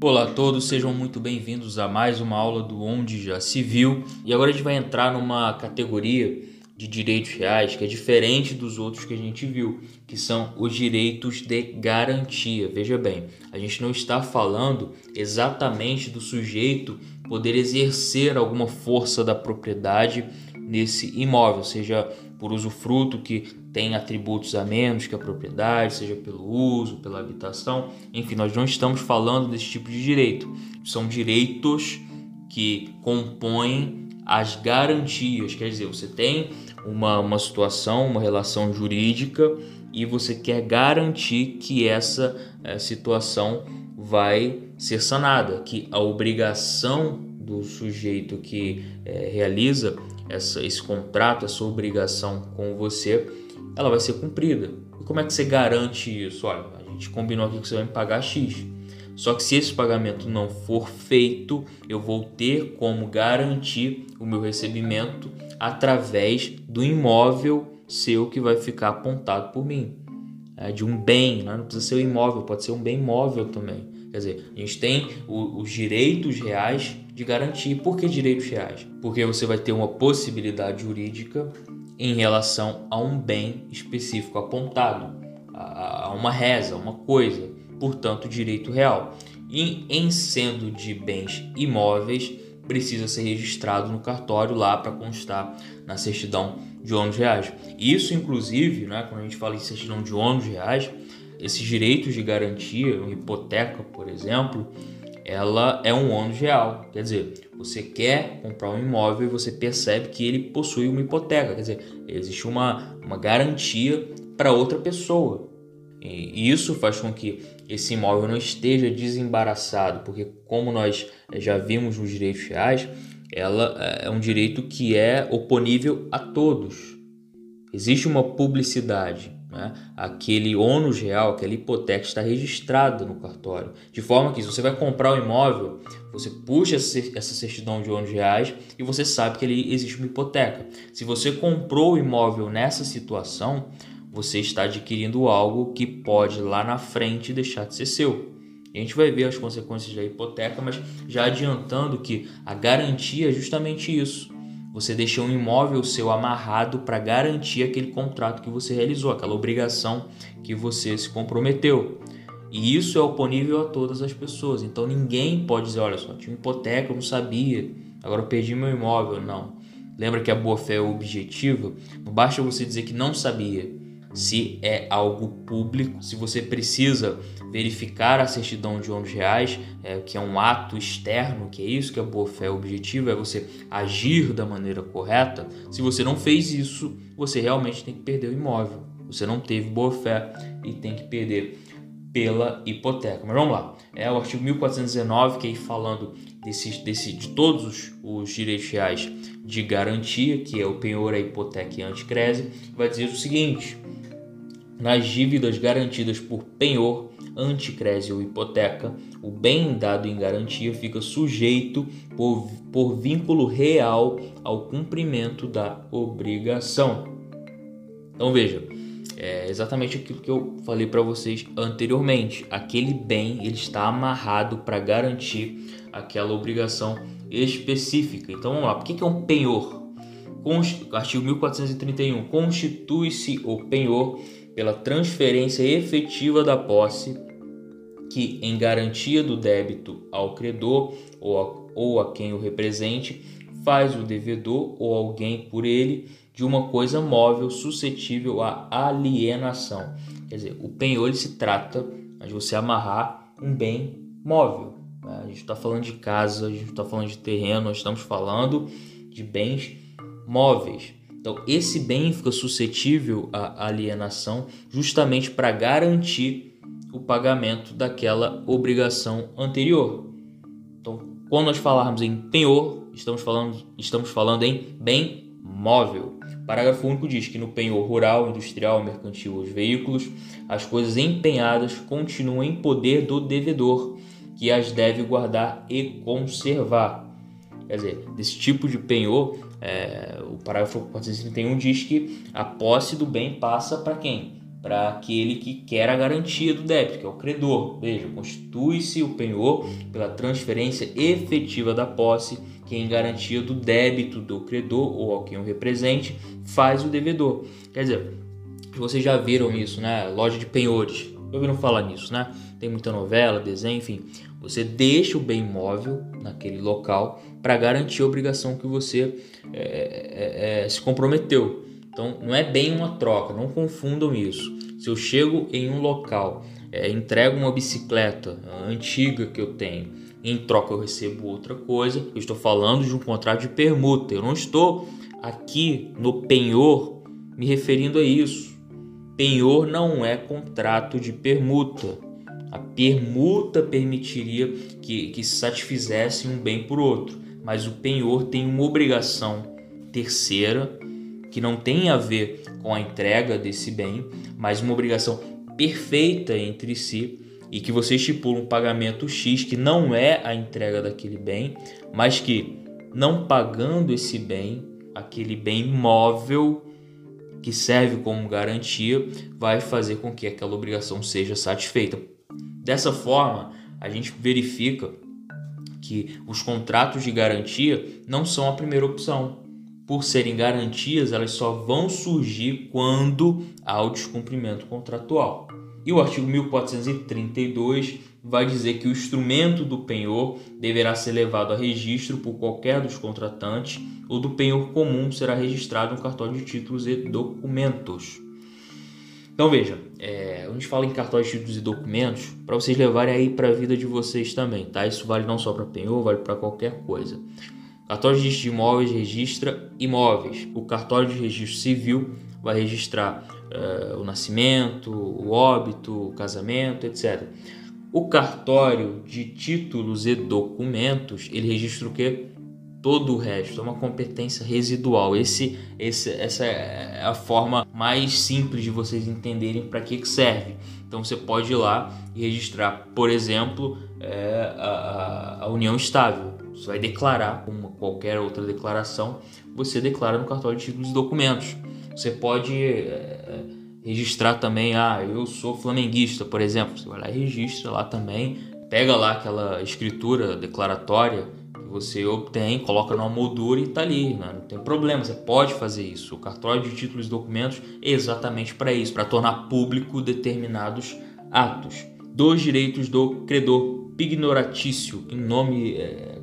Olá a todos, sejam muito bem-vindos a mais uma aula do Onde Já Se Viu. E agora a gente vai entrar numa categoria de direitos reais que é diferente dos outros que a gente viu, que são os direitos de garantia. Veja bem, a gente não está falando exatamente do sujeito poder exercer alguma força da propriedade nesse imóvel, seja por usufruto que tem atributos a menos que a propriedade, seja pelo uso, pela habitação, enfim, nós não estamos falando desse tipo de direito. São direitos que compõem as garantias, quer dizer, você tem uma, uma situação, uma relação jurídica e você quer garantir que essa é, situação vai ser sanada, que a obrigação do sujeito que é, realiza essa, esse contrato, essa obrigação com você, ela vai ser cumprida. E como é que você garante isso? Olha, a gente combinou aqui que você vai me pagar X. Só que se esse pagamento não for feito, eu vou ter como garantir o meu recebimento através do imóvel seu que vai ficar apontado por mim. É, de um bem, né? não precisa ser um imóvel, pode ser um bem móvel também. Quer dizer, a gente tem os direitos reais de garantir. Por que direitos reais? Porque você vai ter uma possibilidade jurídica em relação a um bem específico apontado, a, uma reza, uma coisa, portanto, direito real. E em sendo de bens imóveis, precisa ser registrado no cartório lá para constar na certidão de ônus reais. Isso, inclusive, né, quando a gente fala em certidão de ônus reais, esses direitos de garantia, hipoteca, por exemplo, ela é um ônus real. Quer dizer, você quer comprar um imóvel e você percebe que ele possui uma hipoteca. Quer dizer, existe uma, uma garantia para outra pessoa. E isso faz com que esse imóvel não esteja desembaraçado, porque como nós já vimos nos direitos reais, ela é um direito que é oponível a todos. Existe uma publicidade. Né? Aquele ônus real, aquela hipoteca está registrada no cartório. De forma que se você vai comprar o um imóvel, você puxa essa certidão de ônus reais e você sabe que ali existe uma hipoteca. Se você comprou o imóvel nessa situação, você está adquirindo algo que pode lá na frente deixar de ser seu. A gente vai ver as consequências da hipoteca, mas já adiantando que a garantia é justamente isso você deixou um imóvel seu amarrado para garantir aquele contrato que você realizou, aquela obrigação que você se comprometeu. E isso é oponível a todas as pessoas. Então ninguém pode dizer, olha só, tinha hipoteca, eu não sabia, agora eu perdi meu imóvel. Não. Lembra que a boa fé é objetiva? Não basta você dizer que não sabia se é algo público, se você precisa verificar a certidão de ônus reais, é, que é um ato externo, que é isso que a boa fé objetiva, é você agir da maneira correta. Se você não fez isso, você realmente tem que perder o imóvel. Você não teve boa fé e tem que perder pela hipoteca. Mas vamos lá. É o artigo 1419 que aí falando desse, desse, de todos os, os direitos reais de garantia, que é o penhor, a hipoteca e a anticrese, vai dizer o seguinte: nas dívidas garantidas por penhor, anticrese ou hipoteca, o bem dado em garantia fica sujeito por, por vínculo real ao cumprimento da obrigação. Então veja, é exatamente aquilo que eu falei para vocês anteriormente. Aquele bem ele está amarrado para garantir aquela obrigação específica. Então vamos lá, o que é um penhor? Artigo 1431. Constitui-se o penhor pela transferência efetiva da posse, que, em garantia do débito ao credor ou a, ou a quem o represente, faz o devedor ou alguém por ele de uma coisa móvel suscetível à alienação. Quer dizer, o penhor se trata de você amarrar um bem móvel. Né? A gente está falando de casa, a gente está falando de terreno, nós estamos falando de bens móveis. Então, esse bem fica suscetível à alienação justamente para garantir o pagamento daquela obrigação anterior. Então, quando nós falarmos em penhor, estamos falando, estamos falando em bem móvel. Parágrafo único diz que no penhor rural, industrial, mercantil os veículos, as coisas empenhadas continuam em poder do devedor, que as deve guardar e conservar. Quer dizer, desse tipo de penhor é, o parágrafo 431 diz que a posse do bem passa para quem? para aquele que quer a garantia do débito, que é o credor. Veja, constitui-se o penhor pela transferência efetiva da posse, que em garantia do débito do credor ou ao quem o represente faz o devedor. Quer dizer, vocês já viram isso, né? Loja de penhores. Ouviram falar nisso, né? Tem muita novela, desenho, enfim. Você deixa o bem imóvel naquele local para garantir a obrigação que você é, é, é, se comprometeu. Então, não é bem uma troca, não confundam isso. Se eu chego em um local, é, entrego uma bicicleta antiga que eu tenho, em troca eu recebo outra coisa, eu estou falando de um contrato de permuta. Eu não estou aqui no penhor me referindo a isso. Penhor não é contrato de permuta. A permuta permitiria que, que se satisfizesse um bem por outro, mas o penhor tem uma obrigação terceira que não tem a ver com a entrega desse bem, mas uma obrigação perfeita entre si e que você estipula um pagamento X que não é a entrega daquele bem, mas que não pagando esse bem, aquele bem móvel que serve como garantia, vai fazer com que aquela obrigação seja satisfeita. Dessa forma, a gente verifica que os contratos de garantia não são a primeira opção por serem garantias, elas só vão surgir quando há o descumprimento contratual. E o artigo 1432 vai dizer que o instrumento do penhor deverá ser levado a registro por qualquer dos contratantes ou do penhor comum será registrado no cartório de títulos e documentos. Então veja, é, a gente fala em cartório de títulos e documentos para vocês levarem aí para a vida de vocês também, tá? Isso vale não só para penhor, vale para qualquer coisa. Cartório de de imóveis registra imóveis. O cartório de registro civil vai registrar uh, o nascimento, o óbito, o casamento, etc. O cartório de títulos e documentos, ele registra o que? Todo o resto, é uma competência residual. Esse, esse, essa é a forma mais simples de vocês entenderem para que, que serve. Então você pode ir lá e registrar, por exemplo, é, a, a união estável você vai declarar, como qualquer outra declaração, você declara no cartório de títulos e documentos. Você pode é, registrar também, ah, eu sou flamenguista, por exemplo. Você vai lá e registra lá também, pega lá aquela escritura declaratória você obtém, coloca numa moldura e está ali, né? não tem problema, você pode fazer isso. O cartório de títulos e documentos é exatamente para isso, para tornar público determinados atos. Dos direitos do credor pignoratício, em nome é,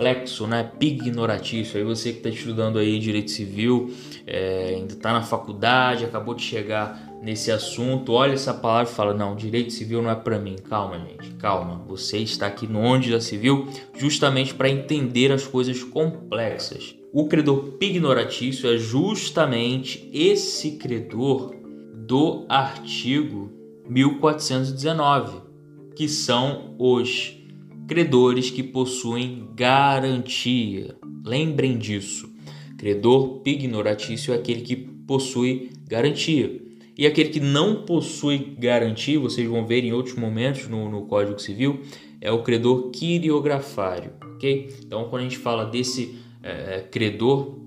complexo, né? Pignoratício. Aí você que está estudando aí direito civil, é, ainda está na faculdade, acabou de chegar nesse assunto, olha essa palavra e fala: não, direito civil não é para mim. Calma, gente, calma. Você está aqui no Onde já Civil justamente para entender as coisas complexas. O credor pignoratício é justamente esse credor do artigo 1419, que são os credores que possuem garantia. Lembrem disso. Credor pignoratício é aquele que possui garantia. E aquele que não possui garantia, vocês vão ver em outros momentos no, no Código Civil, é o credor quiriografário. ok? Então, quando a gente fala desse é, credor,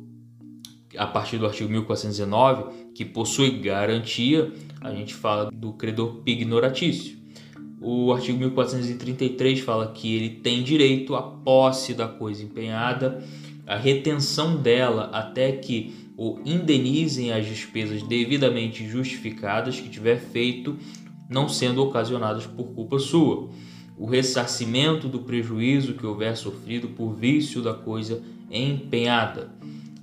a partir do artigo 1419, que possui garantia, a gente fala do credor pignoratício. O artigo 1433 fala que ele tem direito à posse da coisa empenhada, a retenção dela até que o indenizem as despesas devidamente justificadas que tiver feito, não sendo ocasionadas por culpa sua. O ressarcimento do prejuízo que houver sofrido por vício da coisa empenhada.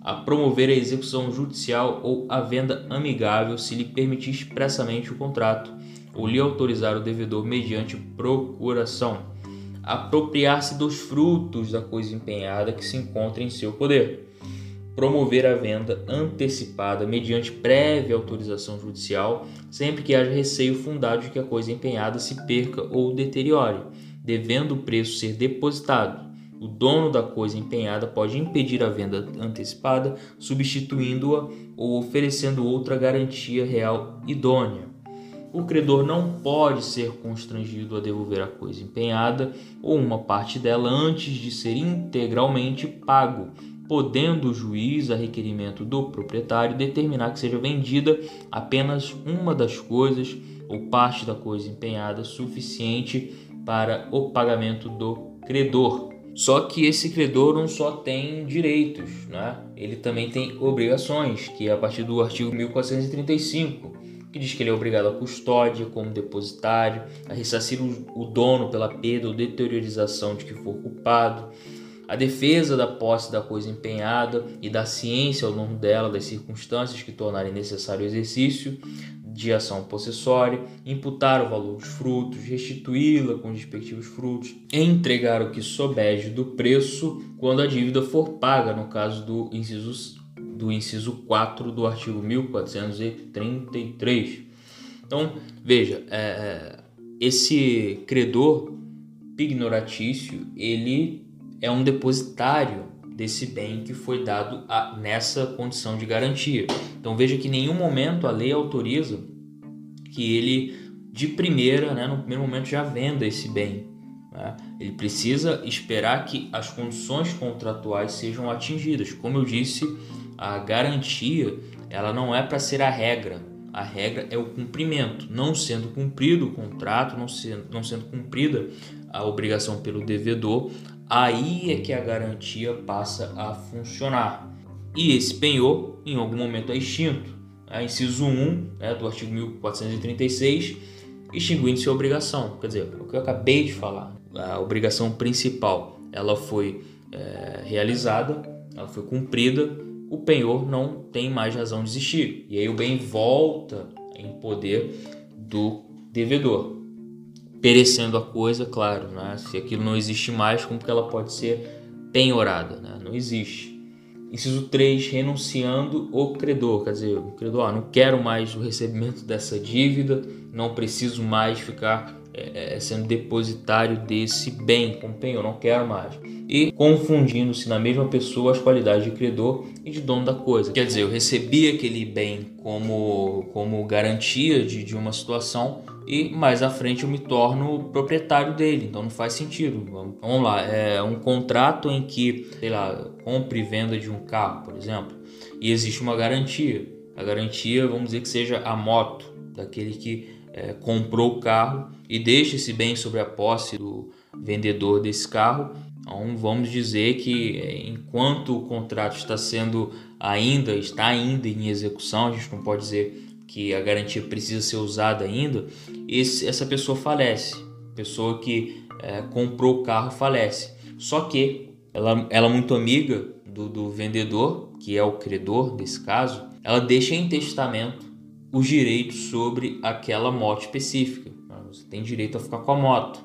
A promover a execução judicial ou a venda amigável se lhe permitir expressamente o contrato ou lhe autorizar o devedor mediante procuração, apropriar-se dos frutos da coisa empenhada que se encontra em seu poder, promover a venda antecipada mediante prévia autorização judicial, sempre que haja receio fundado de que a coisa empenhada se perca ou deteriore, devendo o preço ser depositado. O dono da coisa empenhada pode impedir a venda antecipada, substituindo-a ou oferecendo outra garantia real idônea o credor não pode ser constrangido a devolver a coisa empenhada ou uma parte dela antes de ser integralmente pago, podendo o juiz, a requerimento do proprietário, determinar que seja vendida apenas uma das coisas ou parte da coisa empenhada suficiente para o pagamento do credor. Só que esse credor não só tem direitos, né? ele também tem obrigações, que é a partir do artigo 1435, que diz que ele é obrigado à custódia como depositário, a ressarcir o dono pela perda ou deteriorização de que for culpado, a defesa da posse da coisa empenhada e da ciência ao longo dela das circunstâncias que tornarem necessário o exercício de ação possessória, imputar o valor dos frutos, restituí-la com os respectivos frutos, entregar o que sobeje do preço quando a dívida for paga, no caso do inciso, do inciso 4 do artigo 1433. Então, veja, é, é, esse credor pignoratício, ele é um depositário desse bem que foi dado a, nessa condição de garantia. Então veja que em nenhum momento a lei autoriza que ele de primeira, né, no primeiro momento já venda esse bem. Né? Ele precisa esperar que as condições contratuais sejam atingidas. Como eu disse, a garantia ela não é para ser a regra. A regra é o cumprimento. Não sendo cumprido o contrato, não sendo, não sendo cumprida a obrigação pelo devedor, aí é que a garantia passa a funcionar. E esse penhor, em algum momento, é extinto. É, inciso 1 né, do artigo 1436, extinguindo-se a obrigação. Quer dizer, o que eu acabei de falar, a obrigação principal, ela foi é, realizada, ela foi cumprida, o penhor não tem mais razão de existir. E aí o bem volta em poder do devedor perecendo a coisa, claro, né? Se aquilo não existe mais, como que ela pode ser penhorada, né? Não existe. Inciso 3, renunciando o credor, quer dizer, o credor, ah, não quero mais o recebimento dessa dívida, não preciso mais ficar é, é sendo depositário desse bem com penhor, não quero mais. E confundindo-se na mesma pessoa as qualidades de credor e de dono da coisa. Quer dizer, eu recebi aquele bem como, como garantia de, de uma situação, e mais à frente eu me torno proprietário dele, então não faz sentido. Vamos lá, é um contrato em que, sei lá, compra e venda de um carro, por exemplo, e existe uma garantia. A garantia, vamos dizer que seja a moto daquele que é, comprou o carro e deixa esse bem sobre a posse do vendedor desse carro. Então vamos dizer que é, enquanto o contrato está sendo ainda está ainda em execução, a gente não pode dizer que a garantia precisa ser usada ainda, esse, essa pessoa falece. Pessoa que é, comprou o carro falece. Só que ela, ela é muito amiga do, do vendedor, que é o credor desse caso, ela deixa em testamento os direitos sobre aquela moto específica. Você tem direito a ficar com a moto.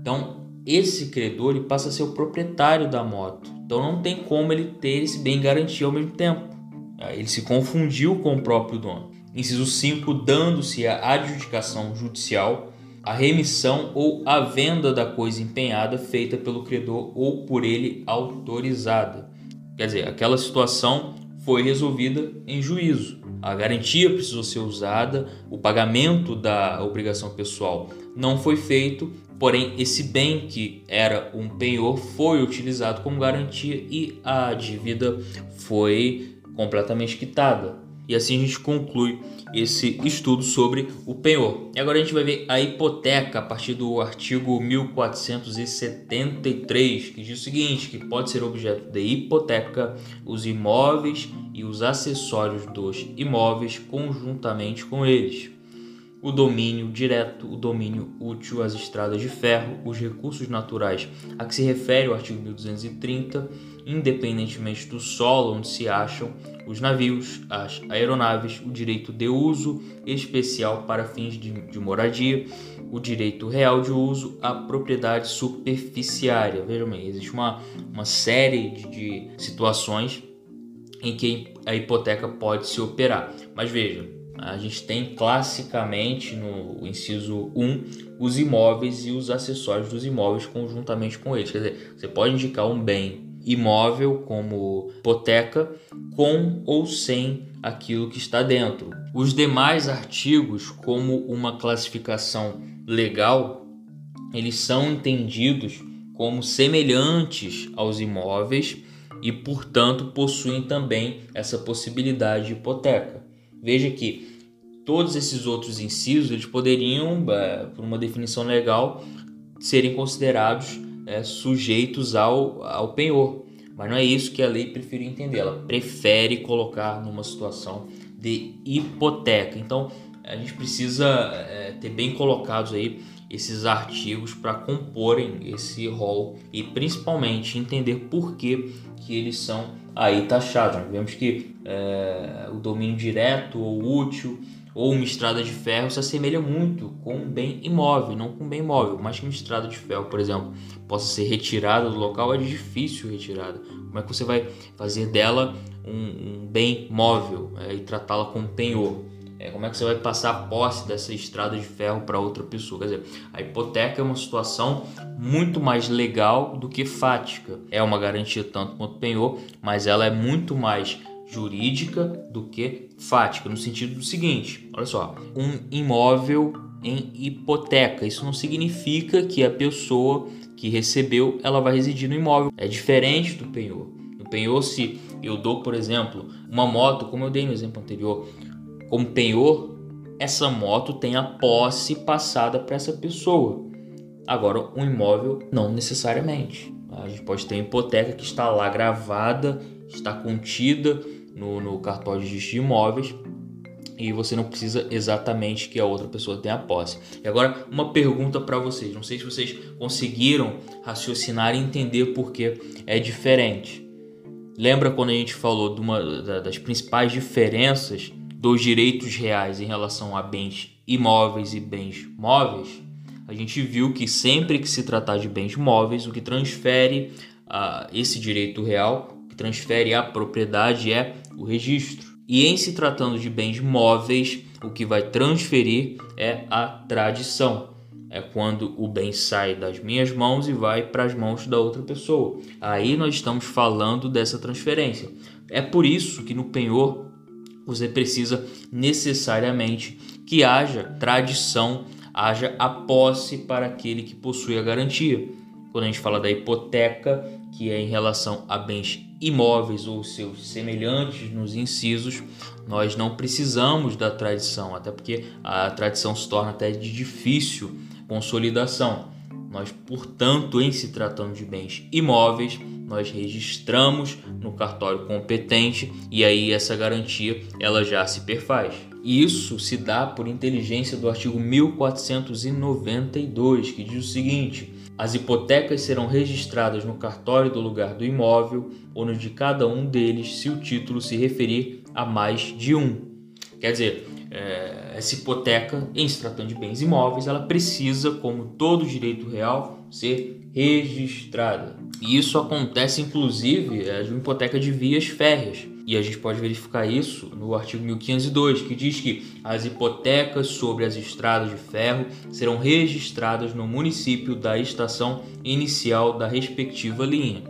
Então, esse credor ele passa a ser o proprietário da moto. Então, não tem como ele ter esse bem garantido ao mesmo tempo. Ele se confundiu com o próprio dono. Inciso 5, dando-se a adjudicação judicial, a remissão ou a venda da coisa empenhada feita pelo credor ou por ele autorizada. Quer dizer, aquela situação foi resolvida em juízo. A garantia precisou ser usada, o pagamento da obrigação pessoal não foi feito, porém esse bem que era um penhor foi utilizado como garantia e a dívida foi completamente quitada. E assim a gente conclui esse estudo sobre o penhor. E agora a gente vai ver a hipoteca a partir do artigo 1473, que diz o seguinte: que pode ser objeto de hipoteca os imóveis e os acessórios dos imóveis conjuntamente com eles. O domínio direto, o domínio útil, as estradas de ferro, os recursos naturais a que se refere o artigo 1230, independentemente do solo onde se acham, os navios, as aeronaves, o direito de uso especial para fins de, de moradia, o direito real de uso, a propriedade superficiária. Vejam bem, existe uma, uma série de, de situações em que a hipoteca pode se operar. Mas veja, a gente tem classicamente no inciso 1 os imóveis e os acessórios dos imóveis conjuntamente com eles. Quer dizer, você pode indicar um bem imóvel como hipoteca com ou sem aquilo que está dentro. Os demais artigos, como uma classificação legal, eles são entendidos como semelhantes aos imóveis, e, portanto, possuem também essa possibilidade de hipoteca. Veja que todos esses outros incisos eles poderiam, é, por uma definição legal, serem considerados é, sujeitos ao, ao penhor. Mas não é isso que a lei prefere entender. Ela prefere colocar numa situação de hipoteca. Então, a gente precisa é, ter bem colocados aí esses artigos para comporem esse rol e principalmente entender por que, que eles são aí taxados. Vemos que é, o domínio direto ou útil ou uma estrada de ferro se assemelha muito com um bem imóvel, não com um bem móvel. Mas que uma estrada de ferro, por exemplo, possa ser retirada do local, é difícil retirada. Como é que você vai fazer dela um, um bem móvel é, e tratá-la como penhor? É, como é que você vai passar a posse dessa estrada de ferro para outra pessoa? Quer dizer, a hipoteca é uma situação muito mais legal do que fática. É uma garantia tanto quanto penhor, mas ela é muito mais jurídica do que fática, no sentido do seguinte: olha só, um imóvel em hipoteca. Isso não significa que a pessoa que recebeu ela vai residir no imóvel. É diferente do penhor. No penhor, se eu dou, por exemplo, uma moto, como eu dei no exemplo anterior, como penhor, essa moto tem a posse passada para essa pessoa. Agora, um imóvel, não necessariamente. A gente pode ter uma hipoteca que está lá gravada, está contida no, no cartório de de imóveis e você não precisa exatamente que a outra pessoa tenha posse. E agora, uma pergunta para vocês. Não sei se vocês conseguiram raciocinar e entender por que é diferente. Lembra quando a gente falou de uma das principais diferenças dos direitos reais em relação a bens imóveis e bens móveis? A gente viu que sempre que se tratar de bens móveis, o que transfere uh, esse direito real transfere a propriedade é o registro. E em se tratando de bens móveis, o que vai transferir é a tradição. É quando o bem sai das minhas mãos e vai para as mãos da outra pessoa. Aí nós estamos falando dessa transferência. É por isso que no penhor você precisa necessariamente que haja tradição, haja a posse para aquele que possui a garantia. Quando a gente fala da hipoteca, que é em relação a bens imóveis ou seus semelhantes nos incisos, nós não precisamos da tradição, até porque a tradição se torna até de difícil consolidação. Nós, portanto, em se tratando de bens imóveis, nós registramos no cartório competente e aí essa garantia ela já se perfaz. Isso se dá por inteligência do artigo 1492, que diz o seguinte: as hipotecas serão registradas no cartório do lugar do imóvel ou no de cada um deles, se o título se referir a mais de um. Quer dizer, é, essa hipoteca, em se tratando de bens imóveis, ela precisa, como todo direito real, ser registrada. E isso acontece, inclusive, é, de uma hipoteca de vias férreas. E a gente pode verificar isso no artigo 1502, que diz que as hipotecas sobre as estradas de ferro serão registradas no município da estação inicial da respectiva linha.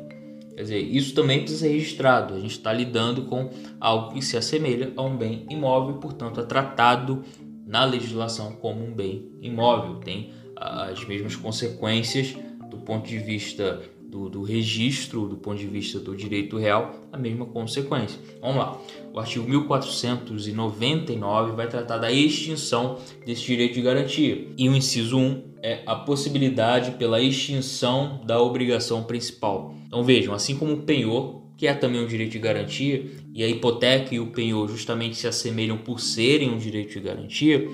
Quer dizer, isso também precisa ser registrado. A gente está lidando com algo que se assemelha a um bem imóvel, portanto, é tratado na legislação como um bem imóvel. Tem as mesmas consequências do ponto de vista do, do, registro, do ponto de vista do direito real, a mesma consequência. Vamos lá. O artigo 1499 vai tratar da extinção desse direito de garantia. E o inciso 1 é a possibilidade pela extinção da obrigação principal. Então vejam, assim como o penhor, que é também um direito de garantia, e a hipoteca e o penhor justamente se assemelham por serem um direito de garantia,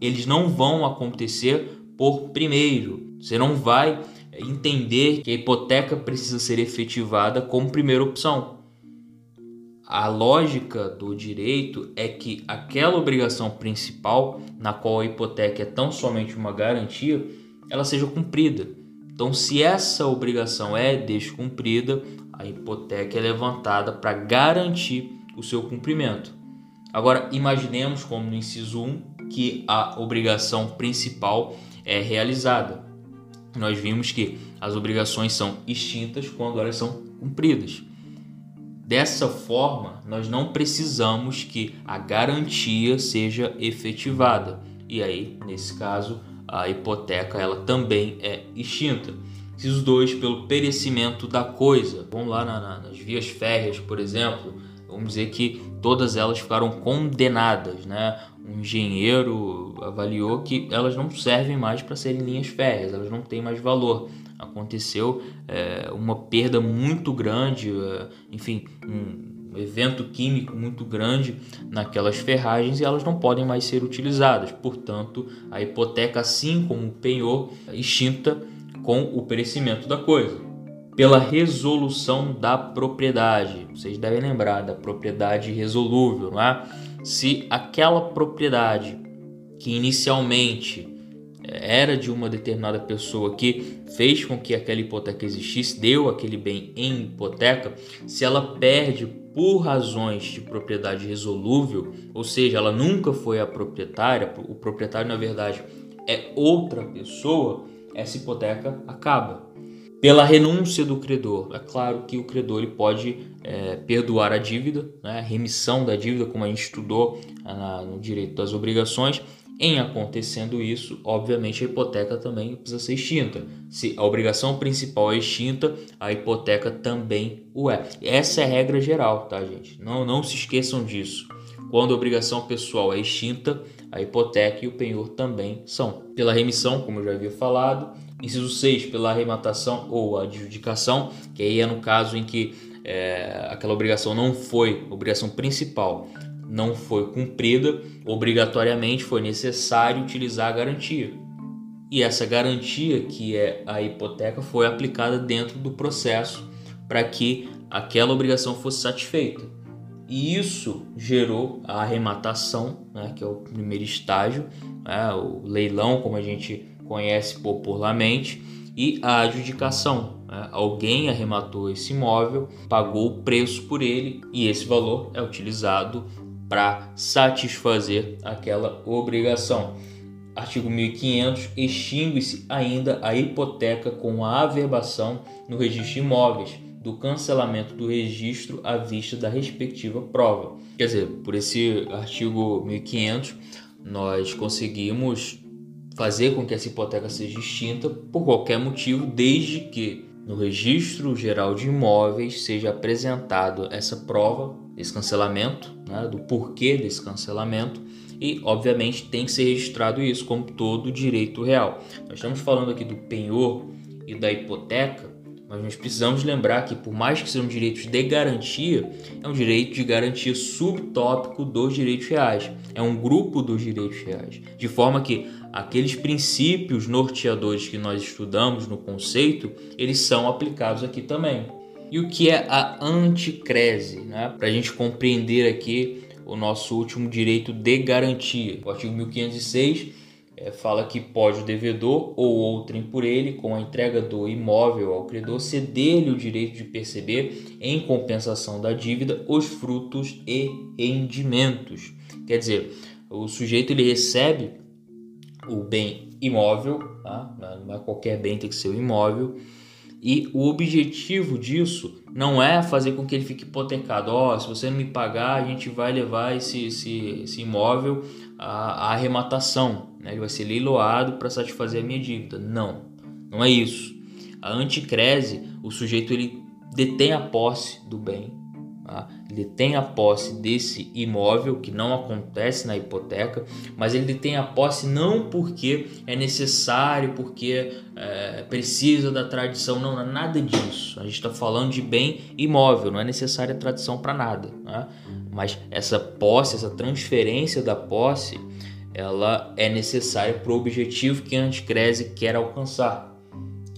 eles não vão acontecer por primeiro. Você não vai entender que a hipoteca precisa ser efetivada como primeira opção. A lógica do direito é que aquela obrigação principal, na qual a hipoteca é tão somente uma garantia, ela seja cumprida. Então, se essa obrigação é descumprida, a hipoteca é levantada para garantir o seu cumprimento. Agora, imaginemos, como no inciso 1, que a obrigação principal é realizada nós vimos que as obrigações são extintas quando elas são cumpridas. Dessa forma, nós não precisamos que a garantia seja efetivada. E aí, nesse caso, a hipoteca ela também é extinta. Inciso 2, pelo perecimento da coisa. Vamos lá na, na, nas vias férreas, por exemplo, vamos dizer que todas elas ficaram condenadas, né? Um engenheiro avaliou que elas não servem mais para serem linhas férreas, elas não têm mais valor. Aconteceu é, uma perda muito grande, é, enfim, um evento químico muito grande naquelas ferragens e elas não podem mais ser utilizadas. Portanto, a hipoteca, assim como o penhor, extinta com o perecimento da coisa. Pela resolução da propriedade. Vocês devem lembrar da propriedade resolúvel, não é? Se aquela propriedade que inicialmente eh, era de uma determinada pessoa que fez com que aquela hipoteca existisse, deu aquele bem em hipoteca, se ela perde por razões de propriedade resolúvel, ou seja, ela nunca foi a proprietária, o proprietário na verdade é outra pessoa, essa hipoteca acaba. Pela renúncia do credor, é claro que o credor ele pode é, perdoar a dívida, né, remissão da dívida, como a gente estudou ah, no direito das obrigações. Em acontecendo isso, obviamente a hipoteca também precisa ser extinta. Se a obrigação principal é extinta, a hipoteca também o é. Essa é a regra geral, tá, gente? Não, não se esqueçam disso. Quando a obrigação pessoal é extinta, a hipoteca e o penhor também são. Pela remissão, como eu já havia falado. Inciso 6, pela arrematação ou adjudicação, que aí é no caso em que é, aquela obrigação não foi, obrigação principal, não foi cumprida, obrigatoriamente foi necessário utilizar a garantia. E essa garantia, que é a hipoteca, foi aplicada dentro do processo para que aquela obrigação fosse satisfeita. E isso gerou a arrematação, né, que é o primeiro estágio, né, o leilão, como a gente conhece popularmente, e a adjudicação. Né, alguém arrematou esse imóvel, pagou o preço por ele e esse valor é utilizado para satisfazer aquela obrigação. Artigo 1500 extingue-se ainda a hipoteca com a averbação no registro de imóveis do cancelamento do registro à vista da respectiva prova. Quer dizer, por esse artigo 1500, nós conseguimos fazer com que essa hipoteca seja extinta por qualquer motivo, desde que no registro geral de imóveis seja apresentado essa prova desse cancelamento, né, do porquê desse cancelamento e, obviamente, tem que ser registrado isso como todo direito real. Nós estamos falando aqui do penhor e da hipoteca mas nós precisamos lembrar que, por mais que sejam direitos de garantia, é um direito de garantia subtópico dos direitos reais. É um grupo dos direitos reais. De forma que aqueles princípios norteadores que nós estudamos no conceito, eles são aplicados aqui também. E o que é a anticrese? Né? Para a gente compreender aqui o nosso último direito de garantia. O artigo 1506 é, fala que pode o devedor ou outrem por ele, com a entrega do imóvel ao credor, ceder-lhe o direito de perceber, em compensação da dívida, os frutos e rendimentos. Quer dizer, o sujeito ele recebe o bem imóvel, tá? não é qualquer bem, tem que ser o imóvel, e o objetivo disso não é fazer com que ele fique hipotecado. Oh, se você não me pagar, a gente vai levar esse, esse, esse imóvel à, à arrematação. Né? Ele vai ser leiloado para satisfazer a minha dívida. Não, não é isso. A anticrese, o sujeito ele detém a posse do bem? Ele tem a posse desse imóvel que não acontece na hipoteca, mas ele tem a posse não porque é necessário, porque é, precisa da tradição, não, não é nada disso. A gente está falando de bem imóvel, não é necessária tradição para nada. Né? Mas essa posse, essa transferência da posse, ela é necessária para o objetivo que a anticrese quer alcançar,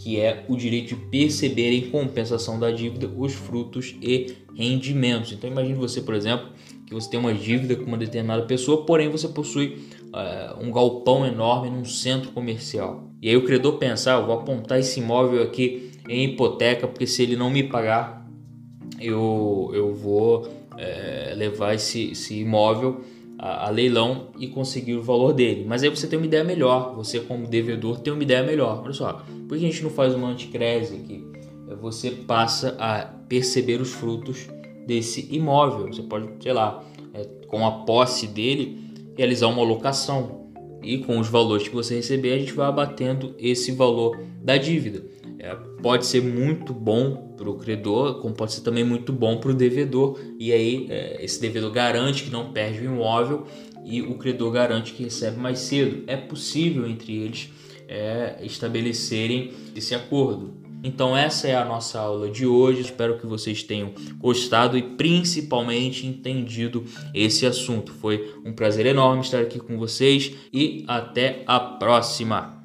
que é o direito de perceber em compensação da dívida os frutos e rendimentos. Então imagine você, por exemplo, que você tem uma dívida com uma determinada pessoa, porém você possui uh, um galpão enorme num centro comercial. E aí o credor pensa, ah, eu vou apontar esse imóvel aqui em hipoteca, porque se ele não me pagar, eu, eu vou é, levar esse, esse imóvel a, a, leilão e conseguir o valor dele. Mas aí você tem uma ideia melhor, você como devedor tem uma ideia melhor. Olha só, por que a gente não faz uma anticrese aqui? É, você passa a perceber os frutos desse imóvel. Você pode, sei lá, é, com a posse dele, realizar uma locação. E com os valores que você receber, a gente vai abatendo esse valor da dívida. É, pode ser muito bom para o credor, como pode ser também muito bom para o devedor. E aí é, esse devedor garante que não perde o imóvel e o credor garante que recebe mais cedo. É possível entre eles é, estabelecerem esse acordo. Então essa é a nossa aula de hoje. Espero que vocês tenham gostado e principalmente entendido esse assunto. Foi um prazer enorme estar aqui com vocês e até a próxima.